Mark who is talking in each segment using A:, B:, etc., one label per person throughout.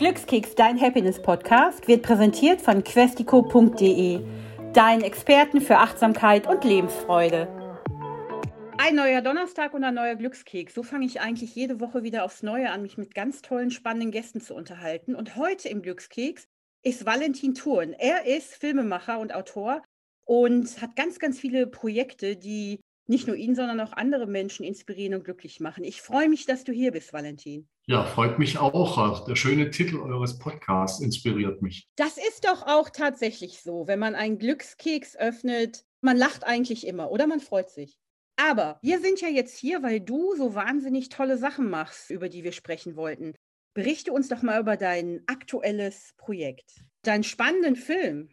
A: Glückskeks, dein Happiness-Podcast, wird präsentiert von questico.de, deinen Experten für Achtsamkeit und Lebensfreude. Ein neuer Donnerstag und ein neuer Glückskeks. So fange ich eigentlich jede Woche wieder aufs Neue an, mich mit ganz tollen, spannenden Gästen zu unterhalten. Und heute im Glückskeks ist Valentin Thurn. Er ist Filmemacher und Autor und hat ganz, ganz viele Projekte, die nicht nur ihn, sondern auch andere Menschen inspirieren und glücklich machen. Ich freue mich, dass du hier bist, Valentin.
B: Ja, freut mich auch. Der schöne Titel eures Podcasts inspiriert mich.
A: Das ist doch auch tatsächlich so, wenn man einen Glückskeks öffnet. Man lacht eigentlich immer oder man freut sich. Aber wir sind ja jetzt hier, weil du so wahnsinnig tolle Sachen machst, über die wir sprechen wollten. Berichte uns doch mal über dein aktuelles Projekt, deinen spannenden Film.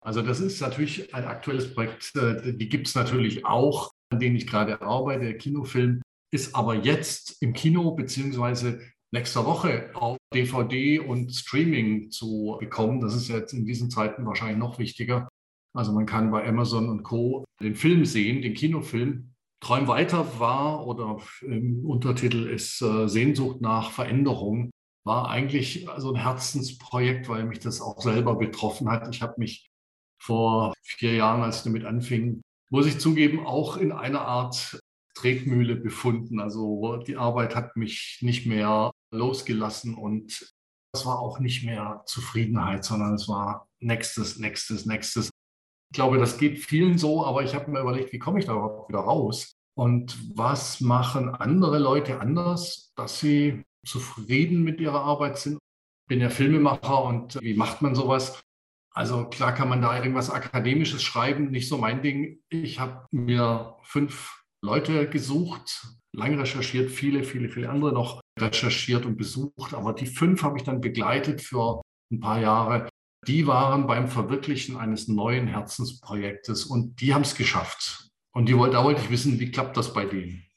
B: Also das ist natürlich ein aktuelles Projekt, äh, die gibt es natürlich auch, an dem ich gerade arbeite. Der Kinofilm ist aber jetzt im Kino beziehungsweise nächster Woche auf DVD und Streaming zu bekommen. Das ist jetzt in diesen Zeiten wahrscheinlich noch wichtiger. Also man kann bei Amazon und Co. den Film sehen, den Kinofilm. Träum weiter war oder im Untertitel ist äh, Sehnsucht nach Veränderung, war eigentlich so ein Herzensprojekt, weil mich das auch selber betroffen hat. Ich habe mich vor vier Jahren, als ich damit anfing, muss ich zugeben, auch in einer Art Tretmühle befunden. Also die Arbeit hat mich nicht mehr losgelassen und es war auch nicht mehr Zufriedenheit, sondern es war nächstes, nächstes, nächstes. Ich glaube, das geht vielen so, aber ich habe mir überlegt, wie komme ich da überhaupt wieder raus? Und was machen andere Leute anders, dass sie zufrieden mit ihrer Arbeit sind? Ich bin ja Filmemacher und wie macht man sowas? Also klar kann man da irgendwas Akademisches schreiben, nicht so mein Ding. Ich habe mir fünf Leute gesucht, lange recherchiert, viele, viele, viele andere noch recherchiert und besucht. Aber die fünf habe ich dann begleitet für ein paar Jahre. Die waren beim Verwirklichen eines neuen Herzensprojektes und die haben es geschafft. Und die, da wollte ich wissen, wie klappt das bei denen?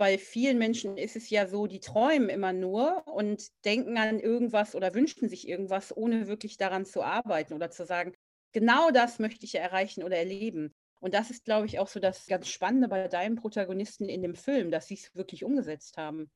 A: bei vielen Menschen ist es ja so, die träumen immer nur und denken an irgendwas oder wünschen sich irgendwas, ohne wirklich daran zu arbeiten oder zu sagen, genau das möchte ich erreichen oder erleben. Und das ist, glaube ich, auch so das ganz Spannende bei deinen Protagonisten in dem Film, dass sie es wirklich umgesetzt haben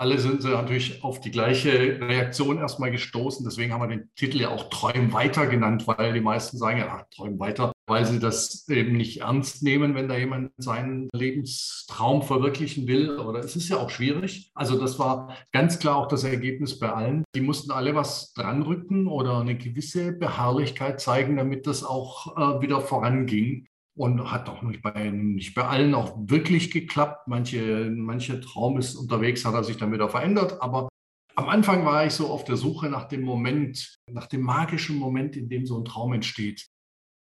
B: alle sind sie natürlich auf die gleiche Reaktion erstmal gestoßen. Deswegen haben wir den Titel ja auch Träum weiter genannt, weil die meisten sagen ja, ach, Träum weiter, weil sie das eben nicht ernst nehmen, wenn da jemand seinen Lebenstraum verwirklichen will. Oder es ist ja auch schwierig. Also das war ganz klar auch das Ergebnis bei allen. Die mussten alle was dranrücken oder eine gewisse Beharrlichkeit zeigen, damit das auch äh, wieder voranging und hat auch nicht bei, nicht bei allen auch wirklich geklappt. Manche, manche Traum ist unterwegs, hat er sich dann wieder verändert. Aber am Anfang war ich so auf der Suche nach dem Moment, nach dem magischen Moment, in dem so ein Traum entsteht.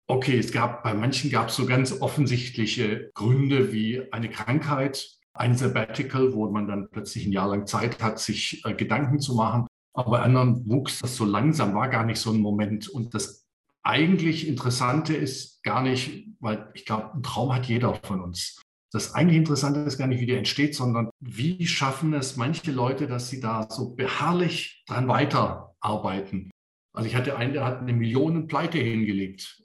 B: Okay, es gab, bei manchen gab es so ganz offensichtliche Gründe wie eine Krankheit, ein Sabbatical, wo man dann plötzlich ein Jahr lang Zeit hat, sich äh, Gedanken zu machen. Aber bei anderen wuchs das so langsam, war gar nicht so ein Moment. Und das eigentlich Interessante ist gar nicht, weil ich glaube, ein Traum hat jeder von uns. Das eigentlich Interessante ist gar nicht, wie der entsteht, sondern wie schaffen es manche Leute, dass sie da so beharrlich dran weiterarbeiten. Also ich hatte einen, der hat eine Millionen Pleite hingelegt.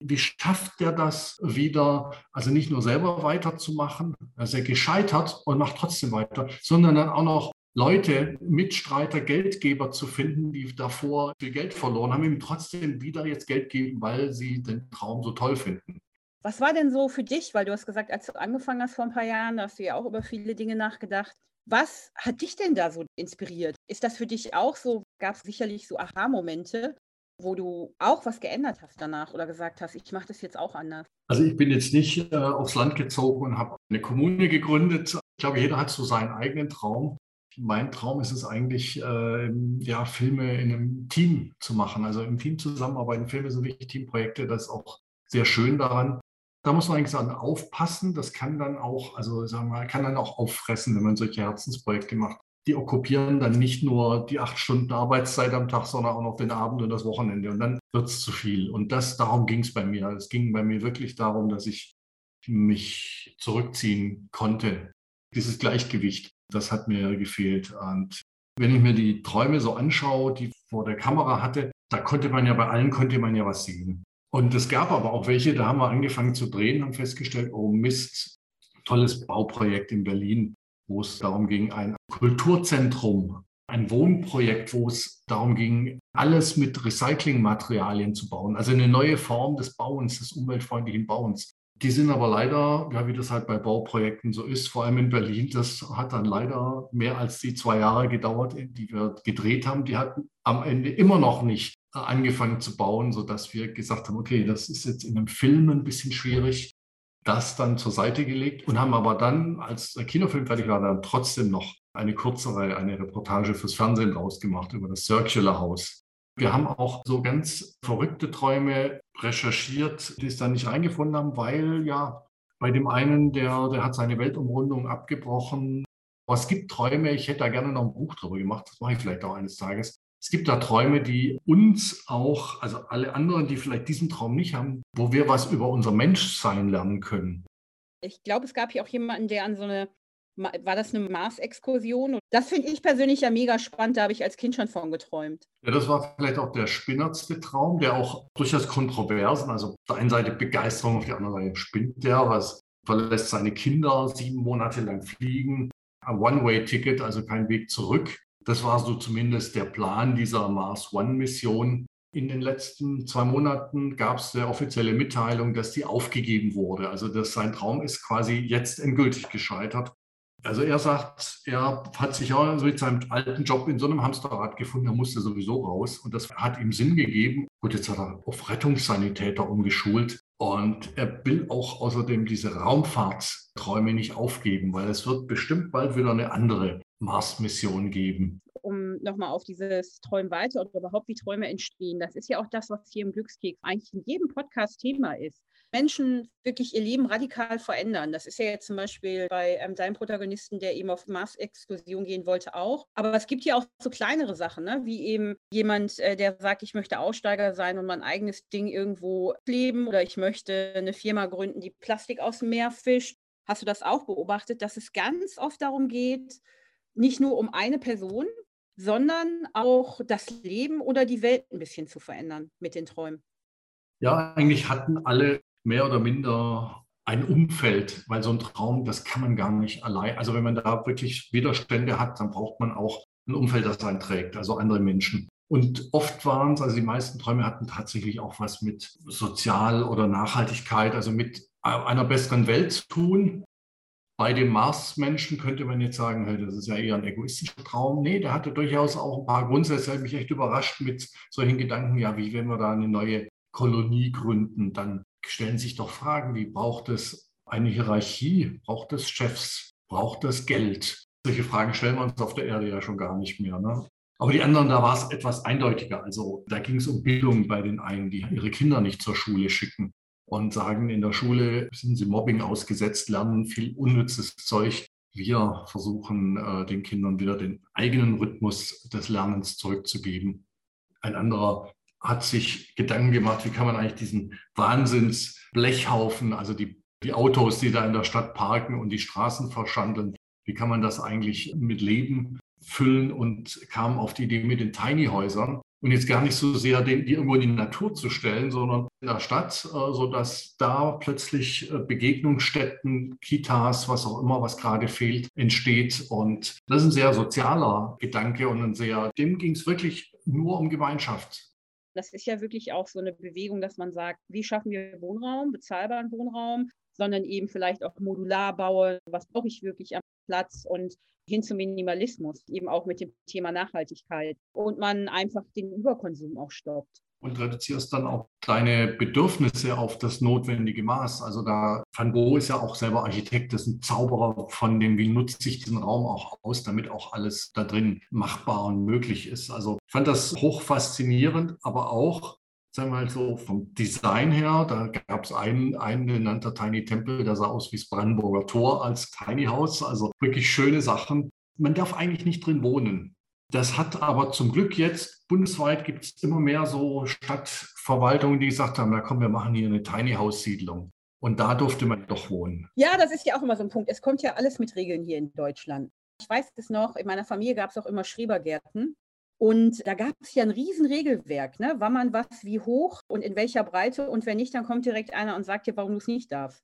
B: Wie schafft der das wieder, also nicht nur selber weiterzumachen, also er gescheitert und macht trotzdem weiter, sondern dann auch noch Leute, Mitstreiter, Geldgeber zu finden, die davor viel Geld verloren haben, ihm trotzdem wieder jetzt Geld geben, weil sie den Traum so toll finden.
A: Was war denn so für dich, weil du hast gesagt, als du angefangen hast vor ein paar Jahren, hast du ja auch über viele Dinge nachgedacht. Was hat dich denn da so inspiriert? Ist das für dich auch so? Gab es sicherlich so Aha-Momente, wo du auch was geändert hast danach oder gesagt hast, ich mache das jetzt auch anders?
B: Also ich bin jetzt nicht äh, aufs Land gezogen und habe eine Kommune gegründet. Ich glaube, jeder hat so seinen eigenen Traum mein Traum ist es eigentlich, äh, ja, Filme in einem Team zu machen, also im Team zusammenarbeiten. Filme sind wirklich Teamprojekte, das ist auch sehr schön daran. Da muss man eigentlich sagen, aufpassen. Das kann dann auch, also sagen wir, kann dann auch auffressen, wenn man solche Herzensprojekte macht. Die okkupieren dann nicht nur die acht Stunden Arbeitszeit am Tag, sondern auch noch den Abend und das Wochenende. Und dann wird es zu viel. Und das, darum ging es bei mir. Es ging bei mir wirklich darum, dass ich mich zurückziehen konnte. Dieses Gleichgewicht. Das hat mir gefehlt. Und wenn ich mir die Träume so anschaue, die ich vor der Kamera hatte, da konnte man ja bei allen konnte man ja was sehen. Und es gab aber auch welche, da haben wir angefangen zu drehen, haben festgestellt, oh Mist, tolles Bauprojekt in Berlin, wo es darum ging, ein Kulturzentrum ein Wohnprojekt, wo es darum ging, alles mit Recyclingmaterialien zu bauen, also eine neue Form des Bauens, des umweltfreundlichen Bauens. Die sind aber leider, ja, wie das halt bei Bauprojekten so ist, vor allem in Berlin, das hat dann leider mehr als die zwei Jahre gedauert, die wir gedreht haben. Die hatten am Ende immer noch nicht angefangen zu bauen, sodass wir gesagt haben, okay, das ist jetzt in einem Film ein bisschen schwierig, das dann zur Seite gelegt und haben aber dann, als der Kinofilm fertig war, dann trotzdem noch eine kürzere, eine Reportage fürs Fernsehen rausgemacht über das Circular House. Wir haben auch so ganz verrückte Träume recherchiert, die es dann nicht eingefunden haben, weil ja bei dem einen, der, der hat seine Weltumrundung abgebrochen. Aber es gibt Träume, ich hätte da gerne noch ein Buch drüber gemacht, das mache ich vielleicht auch eines Tages. Es gibt da Träume, die uns auch, also alle anderen, die vielleicht diesen Traum nicht haben, wo wir was über unser Menschsein lernen können.
A: Ich glaube, es gab hier auch jemanden, der an so eine war das eine Mars-Exkursion? Das finde ich persönlich ja mega spannend, da habe ich als Kind schon von geträumt.
B: Ja, das war vielleicht auch der spinnertste Traum, der auch durchaus kontroversen, also auf der einen Seite Begeisterung, auf der anderen Seite spinnt der, was verlässt seine Kinder sieben Monate lang fliegen, ein One-Way-Ticket, also kein Weg zurück. Das war so zumindest der Plan dieser Mars One-Mission. In den letzten zwei Monaten gab es eine offizielle Mitteilung, dass die aufgegeben wurde. Also dass sein Traum ist quasi jetzt endgültig gescheitert. Also er sagt, er hat sich ja mit seinem alten Job in so einem Hamsterrad gefunden, er musste sowieso raus und das hat ihm Sinn gegeben. Gut, jetzt hat er auf Rettungssanitäter umgeschult und er will auch außerdem diese Raumfahrtsträume nicht aufgeben, weil es wird bestimmt bald wieder eine andere Mars-Mission geben.
A: Um nochmal auf dieses Träumen weiter oder überhaupt wie Träume entstehen, das ist ja auch das, was hier im Glückskeks eigentlich in jedem Podcast Thema ist. Menschen wirklich ihr Leben radikal verändern. Das ist ja jetzt zum Beispiel bei ähm, deinem Protagonisten, der eben auf Mars-Exkursion gehen wollte, auch. Aber es gibt ja auch so kleinere Sachen, ne? wie eben jemand, äh, der sagt, ich möchte Aussteiger sein und mein eigenes Ding irgendwo leben oder ich möchte eine Firma gründen, die Plastik aus dem Meer fischt. Hast du das auch beobachtet, dass es ganz oft darum geht, nicht nur um eine Person, sondern auch das Leben oder die Welt ein bisschen zu verändern mit den Träumen?
B: Ja, eigentlich hatten alle mehr oder minder ein Umfeld, weil so ein Traum, das kann man gar nicht allein. Also wenn man da wirklich Widerstände hat, dann braucht man auch ein Umfeld, das einen trägt, also andere Menschen. Und oft waren es, also die meisten Träume hatten tatsächlich auch was mit Sozial- oder Nachhaltigkeit, also mit einer besseren Welt zu tun. Bei dem Mars-Menschen könnte man jetzt sagen, hey, das ist ja eher ein egoistischer Traum. Nee, der hatte durchaus auch ein paar Grundsätze, der hat mich echt überrascht mit solchen Gedanken, ja, wie wenn wir da eine neue Kolonie gründen, dann stellen sich doch Fragen wie, braucht es eine Hierarchie? Braucht es Chefs? Braucht es Geld? Solche Fragen stellen wir uns auf der Erde ja schon gar nicht mehr. Ne? Aber die anderen, da war es etwas eindeutiger. Also da ging es um Bildung bei den einen, die ihre Kinder nicht zur Schule schicken und sagen, in der Schule sind sie Mobbing ausgesetzt, lernen viel unnützes Zeug. Wir versuchen äh, den Kindern wieder den eigenen Rhythmus des Lernens zurückzugeben. Ein anderer hat sich Gedanken gemacht, wie kann man eigentlich diesen Wahnsinnsblechhaufen, also die, die Autos, die da in der Stadt parken und die Straßen verschandeln, wie kann man das eigentlich mit Leben füllen und kam auf die Idee mit den Tiny-Häusern und jetzt gar nicht so sehr die irgendwo in die Natur zu stellen, sondern in der Stadt, äh, sodass da plötzlich äh, Begegnungsstätten, Kitas, was auch immer, was gerade fehlt, entsteht. Und das ist ein sehr sozialer Gedanke und ein sehr, dem ging es wirklich nur um Gemeinschaft.
A: Das ist ja wirklich auch so eine Bewegung, dass man sagt, wie schaffen wir Wohnraum, bezahlbaren Wohnraum, sondern eben vielleicht auch modular bauen, was brauche ich wirklich am Platz und hin zum Minimalismus, eben auch mit dem Thema Nachhaltigkeit. Und man einfach den Überkonsum auch stoppt
B: und reduzierst dann auch deine Bedürfnisse auf das notwendige Maß. Also da Van Gogh ist ja auch selber Architekt, ist ein Zauberer von dem, wie nutze ich diesen Raum auch aus, damit auch alles da drin machbar und möglich ist. Also ich fand das hoch faszinierend, aber auch sagen wir mal so vom Design her, da gab es einen, einen genannter Tiny Temple, der sah aus wie das Brandenburger Tor als Tiny House, also wirklich schöne Sachen. Man darf eigentlich nicht drin wohnen. Das hat aber zum Glück jetzt, bundesweit gibt es immer mehr so Stadtverwaltungen, die gesagt haben, na komm, wir machen hier eine Tiny House Siedlung. Und da durfte man doch wohnen.
A: Ja, das ist ja auch immer so ein Punkt. Es kommt ja alles mit Regeln hier in Deutschland. Ich weiß es noch, in meiner Familie gab es auch immer Schrebergärten. Und da gab es ja ein Riesenregelwerk, ne? wann man was wie hoch und in welcher Breite. Und wenn nicht, dann kommt direkt einer und sagt dir, warum du es nicht darfst.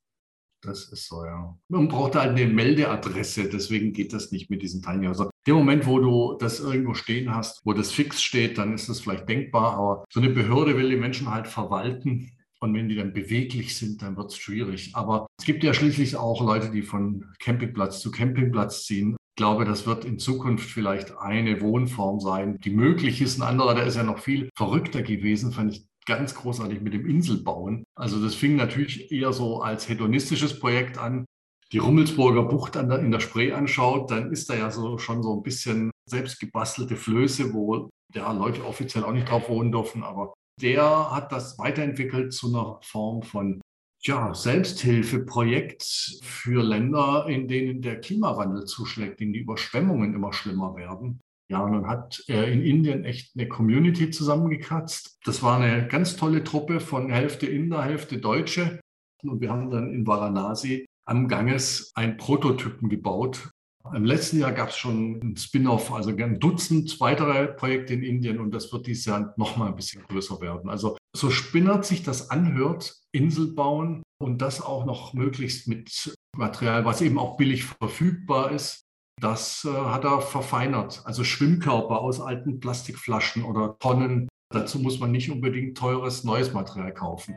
B: Das ist so, ja. Man braucht halt eine Meldeadresse, deswegen geht das nicht mit diesen Tiny Houses. Im Moment, wo du das irgendwo stehen hast, wo das fix steht, dann ist das vielleicht denkbar, aber so eine Behörde will die Menschen halt verwalten. Und wenn die dann beweglich sind, dann wird es schwierig. Aber es gibt ja schließlich auch Leute, die von Campingplatz zu Campingplatz ziehen. Ich glaube, das wird in Zukunft vielleicht eine Wohnform sein, die möglich ist. Ein anderer, der ist ja noch viel verrückter gewesen, fand ich ganz großartig mit dem Inselbauen. Also das fing natürlich eher so als hedonistisches Projekt an. Die Rummelsburger Bucht der, in der Spree anschaut, dann ist da ja so schon so ein bisschen selbstgebastelte Flöße, wo ja, Leute offiziell auch nicht drauf wohnen dürfen, aber der hat das weiterentwickelt zu einer Form von ja, Selbsthilfeprojekt für Länder, in denen der Klimawandel zuschlägt, in denen die Überschwemmungen immer schlimmer werden. Ja, und dann hat er in Indien echt eine Community zusammengekratzt. Das war eine ganz tolle Truppe von Hälfte Inder, Hälfte Deutsche. Und wir haben dann in Varanasi am Ganges einen Prototypen gebaut, im letzten Jahr gab es schon ein Spin-off, also ein Dutzend weitere Projekte in Indien und das wird dieses Jahr noch mal ein bisschen größer werden. Also so spinnert sich das anhört, Insel bauen und das auch noch möglichst mit Material, was eben auch billig verfügbar ist. Das äh, hat er verfeinert. Also Schwimmkörper aus alten Plastikflaschen oder Tonnen. Dazu muss man nicht unbedingt teures neues Material kaufen.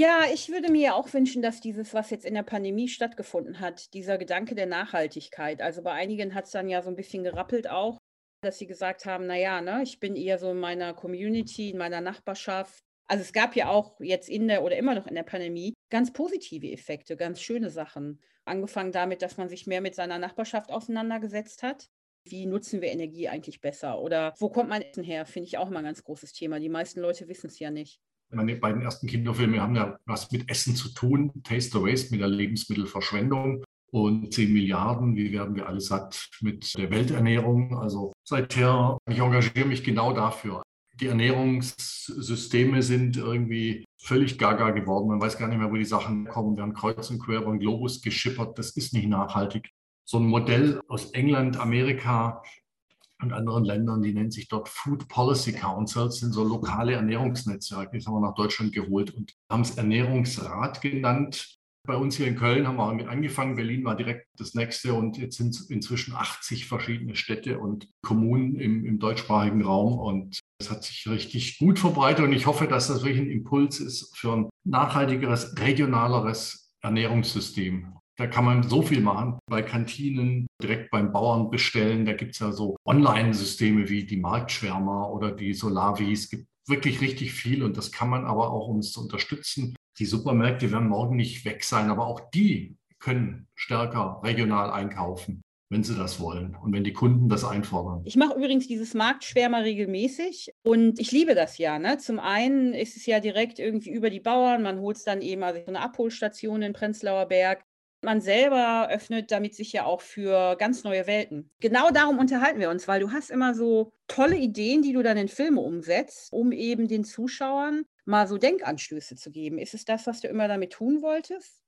A: Ja, ich würde mir auch wünschen, dass dieses, was jetzt in der Pandemie stattgefunden hat, dieser Gedanke der Nachhaltigkeit, also bei einigen hat es dann ja so ein bisschen gerappelt auch, dass sie gesagt haben, naja, ne, ich bin eher so in meiner Community, in meiner Nachbarschaft. Also es gab ja auch jetzt in der oder immer noch in der Pandemie ganz positive Effekte, ganz schöne Sachen. Angefangen damit, dass man sich mehr mit seiner Nachbarschaft auseinandergesetzt hat. Wie nutzen wir Energie eigentlich besser? Oder wo kommt Essen her? Finde ich auch mal ein ganz großes Thema. Die meisten Leute wissen es ja nicht.
B: Meine beiden ersten Kinderfilme haben ja was mit Essen zu tun. Taste the Waste mit der Lebensmittelverschwendung und 10 Milliarden, wie werden wir alle satt mit der Welternährung. Also seither, ich engagiere mich genau dafür. Die Ernährungssysteme sind irgendwie völlig gaga geworden. Man weiß gar nicht mehr, wo die Sachen kommen. Wir haben kreuz und quer über den Globus geschippert. Das ist nicht nachhaltig. So ein Modell aus England, Amerika, und anderen Ländern, die nennen sich dort Food Policy Councils, sind so lokale Ernährungsnetzwerke. Das haben wir nach Deutschland geholt und haben es Ernährungsrat genannt. Bei uns hier in Köln haben wir damit angefangen. Berlin war direkt das nächste und jetzt sind es inzwischen 80 verschiedene Städte und Kommunen im, im deutschsprachigen Raum. Und es hat sich richtig gut verbreitet und ich hoffe, dass das wirklich ein Impuls ist für ein nachhaltigeres, regionaleres Ernährungssystem. Da kann man so viel machen. Bei Kantinen, direkt beim Bauern bestellen. Da gibt es ja so Online-Systeme wie die Marktschwärmer oder die Solavis. Es gibt wirklich richtig viel und das kann man aber auch, um es zu unterstützen. Die Supermärkte werden morgen nicht weg sein, aber auch die können stärker regional einkaufen wenn sie das wollen und wenn die Kunden das einfordern.
A: Ich mache übrigens dieses Marktschwärmer regelmäßig und ich liebe das ja. Ne? Zum einen ist es ja direkt irgendwie über die Bauern, man holt es dann eben also so eine Abholstation in Prenzlauer Berg. Man selber öffnet damit sich ja auch für ganz neue Welten. Genau darum unterhalten wir uns, weil du hast immer so tolle Ideen, die du dann in Filme umsetzt, um eben den Zuschauern mal so Denkanstöße zu geben. Ist es das, was du immer damit tun wolltest?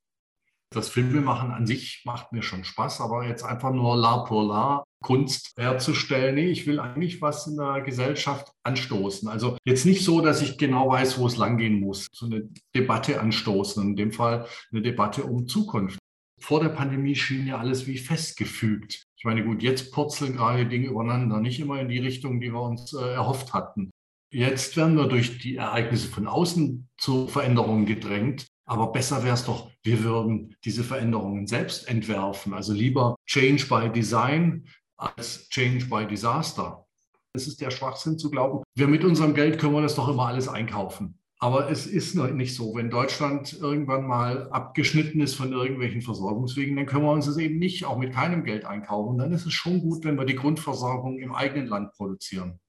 B: Das Filmemachen an sich macht mir schon Spaß, aber jetzt einfach nur la pour la Kunst herzustellen. Nee, ich will eigentlich was in der Gesellschaft anstoßen. Also jetzt nicht so, dass ich genau weiß, wo es langgehen muss. So eine Debatte anstoßen. In dem Fall eine Debatte um Zukunft vor der Pandemie schien ja alles wie festgefügt. Ich meine, gut, jetzt purzeln gerade Dinge übereinander, nicht immer in die Richtung, die wir uns äh, erhofft hatten. Jetzt werden wir durch die Ereignisse von außen zu Veränderungen gedrängt. Aber besser wäre es doch, wir würden diese Veränderungen selbst entwerfen. Also lieber Change by Design als Change by Disaster. Es ist der Schwachsinn zu glauben, wir mit unserem Geld können wir das doch immer alles einkaufen. Aber es ist nicht so. Wenn Deutschland irgendwann mal abgeschnitten ist von irgendwelchen Versorgungswegen, dann können wir uns das eben nicht auch mit keinem Geld einkaufen. Dann ist es schon gut, wenn wir die Grundversorgung im eigenen Land produzieren.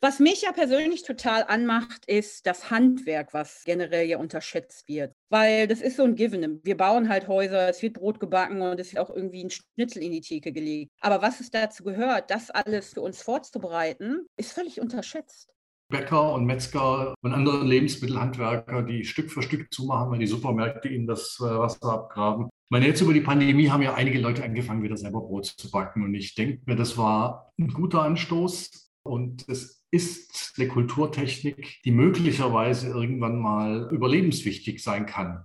A: Was mich ja persönlich total anmacht, ist das Handwerk, was generell ja unterschätzt wird. Weil das ist so ein Given. Wir bauen halt Häuser, es wird Brot gebacken und es wird auch irgendwie ein Schnitzel in die Theke gelegt. Aber was es dazu gehört, das alles für uns vorzubereiten, ist völlig unterschätzt.
B: Bäcker und Metzger und andere Lebensmittelhandwerker, die Stück für Stück zumachen, weil die Supermärkte ihnen das äh, Wasser abgraben. Ich meine, jetzt über die Pandemie haben ja einige Leute angefangen, wieder selber Brot zu backen. Und ich denke mir, das war ein guter Anstoß. Und es ist eine Kulturtechnik, die möglicherweise irgendwann mal überlebenswichtig sein kann.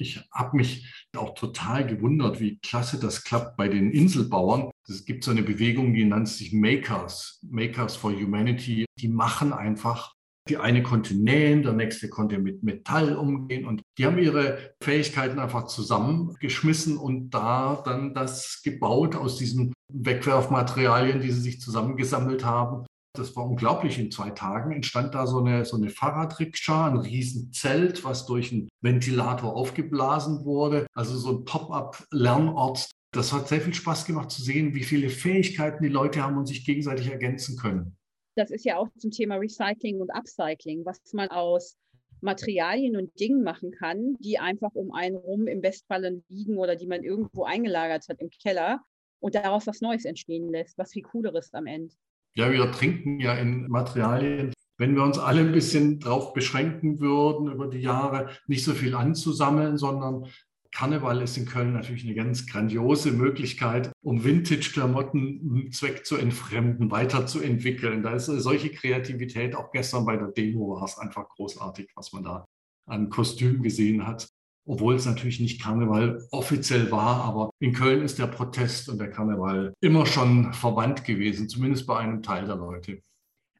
B: Ich habe mich auch total gewundert, wie klasse das klappt bei den Inselbauern. Es gibt so eine Bewegung, die nennt sich Makers, Makers for Humanity. Die machen einfach. Die eine konnte nähen, der nächste konnte mit Metall umgehen und die haben ihre Fähigkeiten einfach zusammengeschmissen und da dann das gebaut aus diesen Wegwerfmaterialien, die sie sich zusammengesammelt haben das war unglaublich. In zwei Tagen entstand da so eine, so eine Fahrradrikscha, ein Riesenzelt, was durch einen Ventilator aufgeblasen wurde. Also so ein Pop-up-Lernort. Das hat sehr viel Spaß gemacht zu sehen, wie viele Fähigkeiten die Leute haben und sich gegenseitig ergänzen können.
A: Das ist ja auch zum Thema Recycling und Upcycling, was man aus Materialien und Dingen machen kann, die einfach um einen rum im Bestfall liegen oder die man irgendwo eingelagert hat im Keller und daraus was Neues entstehen lässt, was viel Cooleres am Ende.
B: Ja, wir trinken ja in Materialien. Wenn wir uns alle ein bisschen darauf beschränken würden, über die Jahre nicht so viel anzusammeln, sondern Karneval ist in Köln natürlich eine ganz grandiose Möglichkeit, um Vintage-Klamotten Zweck zu entfremden, weiterzuentwickeln. Da ist solche Kreativität, auch gestern bei der Demo war es einfach großartig, was man da an Kostümen gesehen hat obwohl es natürlich nicht Karneval offiziell war, aber in Köln ist der Protest und der Karneval immer schon verwandt gewesen, zumindest bei einem Teil der Leute.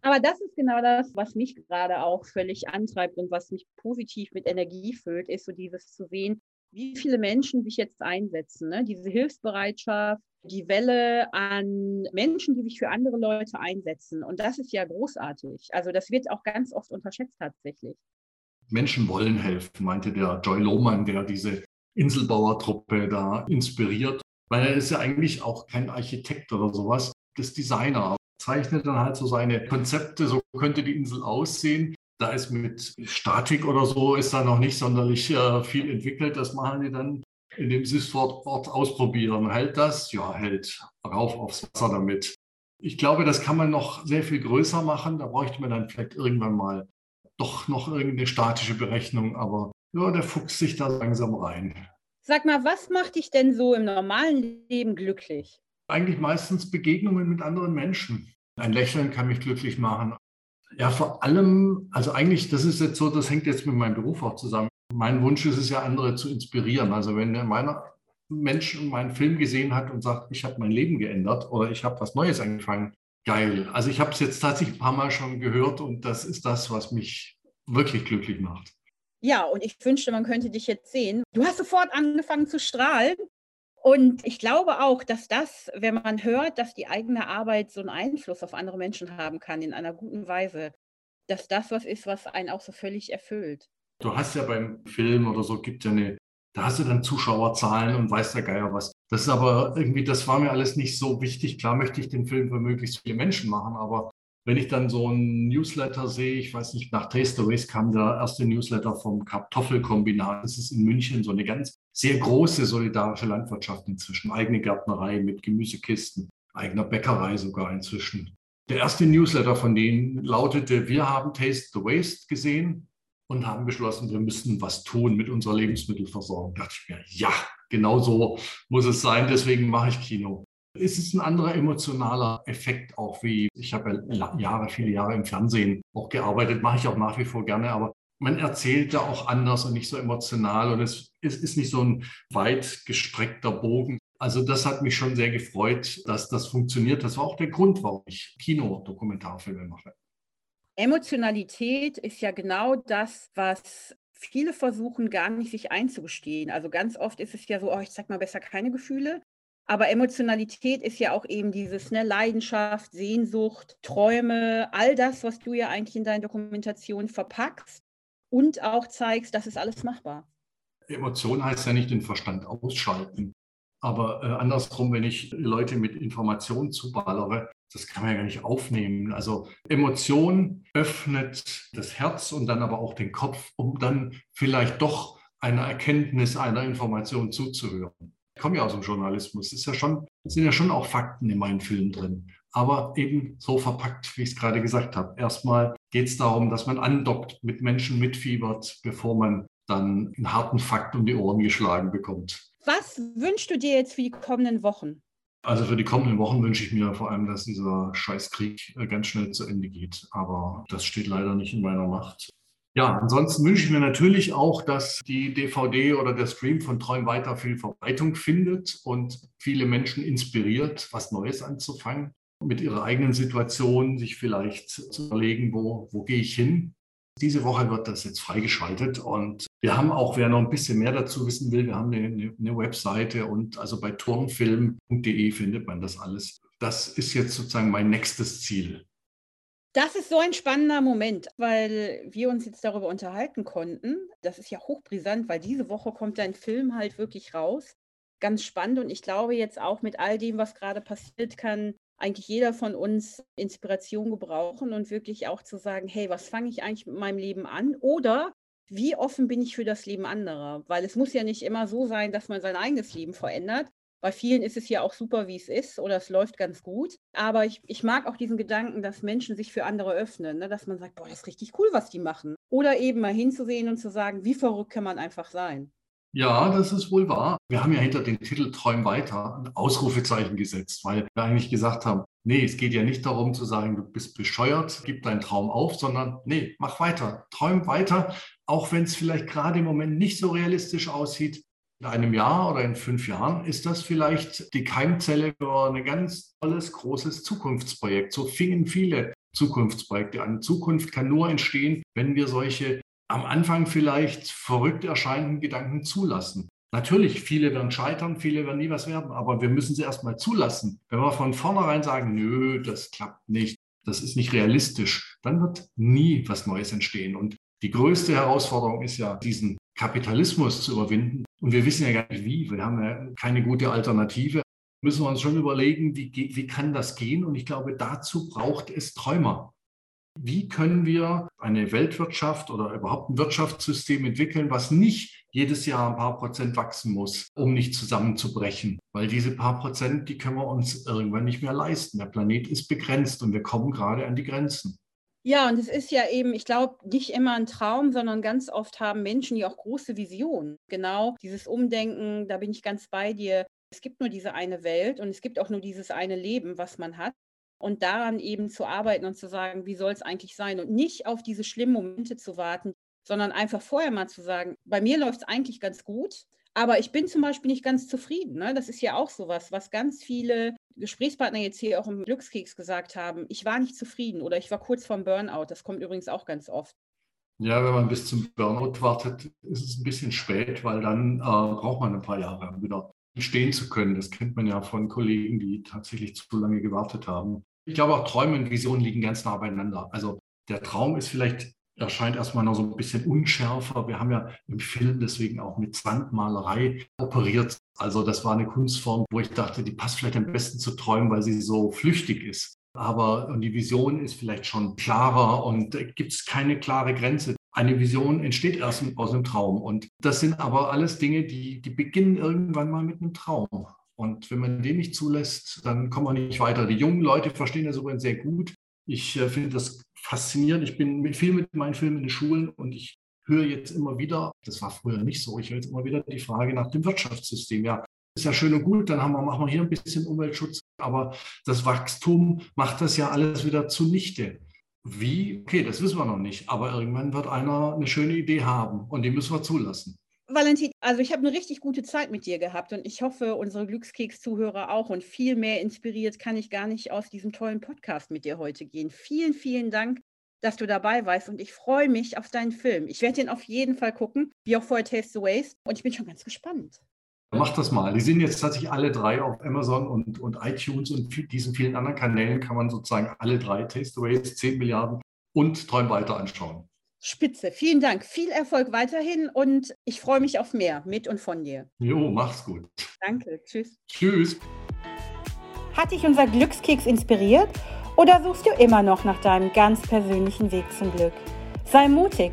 A: Aber das ist genau das, was mich gerade auch völlig antreibt und was mich positiv mit Energie füllt, ist so dieses zu sehen, wie viele Menschen sich jetzt einsetzen. Ne? Diese Hilfsbereitschaft, die Welle an Menschen, die sich für andere Leute einsetzen. Und das ist ja großartig. Also das wird auch ganz oft unterschätzt tatsächlich.
B: Menschen wollen helfen, meinte der Joy Lohmann, der diese Inselbauertruppe da inspiriert. Weil er ist ja eigentlich auch kein Architekt oder sowas, das Designer. Zeichnet dann halt so seine Konzepte, so könnte die Insel aussehen. Da ist mit Statik oder so, ist da noch nicht sonderlich äh, viel entwickelt. Das machen die dann, indem sie es vor Ort ausprobieren. Hält das? Ja, hält. Rauf aufs Wasser damit. Ich glaube, das kann man noch sehr viel größer machen. Da bräuchte man dann vielleicht irgendwann mal doch noch irgendeine statische Berechnung, aber ja, der fuchst sich da langsam rein.
A: Sag mal, was macht dich denn so im normalen Leben glücklich?
B: Eigentlich meistens Begegnungen mit anderen Menschen. Ein Lächeln kann mich glücklich machen. Ja, vor allem, also eigentlich, das ist jetzt so, das hängt jetzt mit meinem Beruf auch zusammen. Mein Wunsch ist es ja, andere zu inspirieren. Also wenn meiner Mensch meinen Film gesehen hat und sagt, ich habe mein Leben geändert oder ich habe was Neues angefangen, geil. Also ich habe es jetzt tatsächlich ein paar Mal schon gehört und das ist das, was mich wirklich glücklich macht.
A: Ja, und ich wünschte, man könnte dich jetzt sehen. Du hast sofort angefangen zu strahlen. Und ich glaube auch, dass das, wenn man hört, dass die eigene Arbeit so einen Einfluss auf andere Menschen haben kann in einer guten Weise, dass das was ist, was einen auch so völlig erfüllt.
B: Du hast ja beim Film oder so, gibt ja eine, da hast du dann Zuschauerzahlen und weiß der Geier was. Das ist aber irgendwie, das war mir alles nicht so wichtig. Klar möchte ich den Film für möglichst viele Menschen machen, aber wenn ich dann so ein Newsletter sehe, ich weiß nicht, nach Taste the Waste kam der erste Newsletter vom Kartoffelkombinat. Das ist in München so eine ganz sehr große solidarische Landwirtschaft inzwischen. Eigene Gärtnerei mit Gemüsekisten, eigener Bäckerei sogar inzwischen. Der erste Newsletter von denen lautete, wir haben Taste the Waste gesehen und haben beschlossen, wir müssen was tun mit unserer Lebensmittelversorgung. Da dachte ich mir, ja, genau so muss es sein, deswegen mache ich Kino. Es ist ein anderer emotionaler Effekt auch wie, ich habe ja Jahre, viele Jahre im Fernsehen auch gearbeitet, mache ich auch nach wie vor gerne, aber man erzählt da auch anders und nicht so emotional und es, es ist nicht so ein weit gestreckter Bogen. Also das hat mich schon sehr gefreut, dass das funktioniert. Das war auch der Grund, warum ich Kinodokumentarfilme mache.
A: Emotionalität ist ja genau das, was viele versuchen gar nicht sich einzugestehen. Also ganz oft ist es ja so, oh, ich zeig mal besser keine Gefühle. Aber Emotionalität ist ja auch eben dieses ne, Leidenschaft, Sehnsucht, Träume, all das, was du ja eigentlich in deinen Dokumentationen verpackst und auch zeigst, das ist alles machbar.
B: Emotion heißt ja nicht den Verstand ausschalten. Aber äh, andersrum, wenn ich Leute mit Informationen zuballere, das kann man ja gar nicht aufnehmen. Also Emotion öffnet das Herz und dann aber auch den Kopf, um dann vielleicht doch einer Erkenntnis, einer Information zuzuhören. Ich komme ja aus dem Journalismus. Es ja sind ja schon auch Fakten in meinen Filmen drin. Aber eben so verpackt, wie ich es gerade gesagt habe. Erstmal geht es darum, dass man andockt, mit Menschen mitfiebert, bevor man dann einen harten Fakt um die Ohren geschlagen bekommt.
A: Was wünschst du dir jetzt für die kommenden Wochen?
B: Also für die kommenden Wochen wünsche ich mir vor allem, dass dieser Scheißkrieg äh, ganz schnell zu Ende geht. Aber das steht leider nicht in meiner Macht. Ja, ansonsten wünsche ich mir natürlich auch, dass die DVD oder der Stream von Träum weiter viel Verbreitung findet und viele Menschen inspiriert, was Neues anzufangen, mit ihrer eigenen Situation sich vielleicht zu überlegen, wo, wo gehe ich hin. Diese Woche wird das jetzt freigeschaltet und wir haben auch, wer noch ein bisschen mehr dazu wissen will, wir haben eine, eine Webseite und also bei turnfilm.de findet man das alles. Das ist jetzt sozusagen mein nächstes Ziel.
A: Das ist so ein spannender Moment, weil wir uns jetzt darüber unterhalten konnten. Das ist ja hochbrisant, weil diese Woche kommt dein Film halt wirklich raus. Ganz spannend und ich glaube jetzt auch mit all dem, was gerade passiert, kann eigentlich jeder von uns Inspiration gebrauchen und wirklich auch zu sagen, hey, was fange ich eigentlich mit meinem Leben an? Oder wie offen bin ich für das Leben anderer? Weil es muss ja nicht immer so sein, dass man sein eigenes Leben verändert, bei vielen ist es ja auch super, wie es ist, oder es läuft ganz gut. Aber ich, ich mag auch diesen Gedanken, dass Menschen sich für andere öffnen, ne? dass man sagt, boah, das ist richtig cool, was die machen. Oder eben mal hinzusehen und zu sagen, wie verrückt kann man einfach sein.
B: Ja, das ist wohl wahr. Wir haben ja hinter den Titel Träum weiter ein Ausrufezeichen gesetzt, weil wir eigentlich gesagt haben, nee, es geht ja nicht darum zu sagen, du bist bescheuert, gib deinen Traum auf, sondern nee, mach weiter, träum weiter, auch wenn es vielleicht gerade im Moment nicht so realistisch aussieht, in einem Jahr oder in fünf Jahren ist das vielleicht die Keimzelle für ein ganz tolles, großes Zukunftsprojekt. So fingen viele Zukunftsprojekte an. Zukunft kann nur entstehen, wenn wir solche am Anfang vielleicht verrückt erscheinenden Gedanken zulassen. Natürlich, viele werden scheitern, viele werden nie was werden, aber wir müssen sie erstmal zulassen. Wenn wir von vornherein sagen, nö, das klappt nicht, das ist nicht realistisch, dann wird nie was Neues entstehen. Und die größte Herausforderung ist ja, diesen Kapitalismus zu überwinden. Und wir wissen ja gar nicht wie. Wir haben ja keine gute Alternative. Müssen wir uns schon überlegen, wie, wie kann das gehen? Und ich glaube, dazu braucht es Träumer. Wie können wir eine Weltwirtschaft oder überhaupt ein Wirtschaftssystem entwickeln, was nicht jedes Jahr ein paar Prozent wachsen muss, um nicht zusammenzubrechen? Weil diese paar Prozent, die können wir uns irgendwann nicht mehr leisten. Der Planet ist begrenzt und wir kommen gerade an die Grenzen.
A: Ja, und es ist ja eben, ich glaube, nicht immer ein Traum, sondern ganz oft haben Menschen ja auch große Visionen. Genau dieses Umdenken, da bin ich ganz bei dir. Es gibt nur diese eine Welt und es gibt auch nur dieses eine Leben, was man hat. Und daran eben zu arbeiten und zu sagen, wie soll es eigentlich sein? Und nicht auf diese schlimmen Momente zu warten, sondern einfach vorher mal zu sagen, bei mir läuft es eigentlich ganz gut, aber ich bin zum Beispiel nicht ganz zufrieden. Ne? Das ist ja auch sowas, was ganz viele Gesprächspartner jetzt hier auch im Glückskeks gesagt haben, ich war nicht zufrieden oder ich war kurz vorm Burnout. Das kommt übrigens auch ganz oft.
B: Ja, wenn man bis zum Burnout wartet, ist es ein bisschen spät, weil dann äh, braucht man ein paar Jahre, um wieder stehen zu können. Das kennt man ja von Kollegen, die tatsächlich zu lange gewartet haben. Ich glaube, auch Träume und Visionen liegen ganz nah beieinander. Also der Traum ist vielleicht erscheint erstmal noch so ein bisschen unschärfer. Wir haben ja im Film deswegen auch mit Sandmalerei operiert. Also das war eine Kunstform, wo ich dachte, die passt vielleicht am besten zu träumen, weil sie so flüchtig ist. Aber und die Vision ist vielleicht schon klarer und gibt es keine klare Grenze. Eine Vision entsteht erst aus einem Traum. Und das sind aber alles Dinge, die, die beginnen irgendwann mal mit einem Traum. Und wenn man den nicht zulässt, dann kommen wir nicht weiter. Die jungen Leute verstehen das übrigens sehr gut. Ich äh, finde das faszinierend. Ich bin viel mit meinen Filmen in den Schulen und ich höre jetzt immer wieder, das war früher nicht so, ich höre jetzt immer wieder die Frage nach dem Wirtschaftssystem. Ja, ist ja schön und gut, dann haben wir, machen wir hier ein bisschen Umweltschutz, aber das Wachstum macht das ja alles wieder zunichte. Wie? Okay, das wissen wir noch nicht, aber irgendwann wird einer eine schöne Idee haben und die müssen wir zulassen.
A: Valentin, also ich habe eine richtig gute Zeit mit dir gehabt und ich hoffe, unsere Glückskeks-Zuhörer auch. Und viel mehr inspiriert kann ich gar nicht aus diesem tollen Podcast mit dir heute gehen. Vielen, vielen Dank, dass du dabei warst und ich freue mich auf deinen Film. Ich werde den auf jeden Fall gucken, wie auch vorher Taste the Waste. Und ich bin schon ganz gespannt.
B: Mach das mal. Die sind jetzt tatsächlich alle drei auf Amazon und, und iTunes und diesen vielen anderen Kanälen kann man sozusagen alle drei Taste the Waste, 10 Milliarden und Träum weiter anschauen.
A: Spitze, vielen Dank. Viel Erfolg weiterhin und ich freue mich auf mehr mit und von dir.
B: Jo, mach's gut.
A: Danke, tschüss.
B: Tschüss.
A: Hat dich unser Glückskeks inspiriert oder suchst du immer noch nach deinem ganz persönlichen Weg zum Glück? Sei mutig,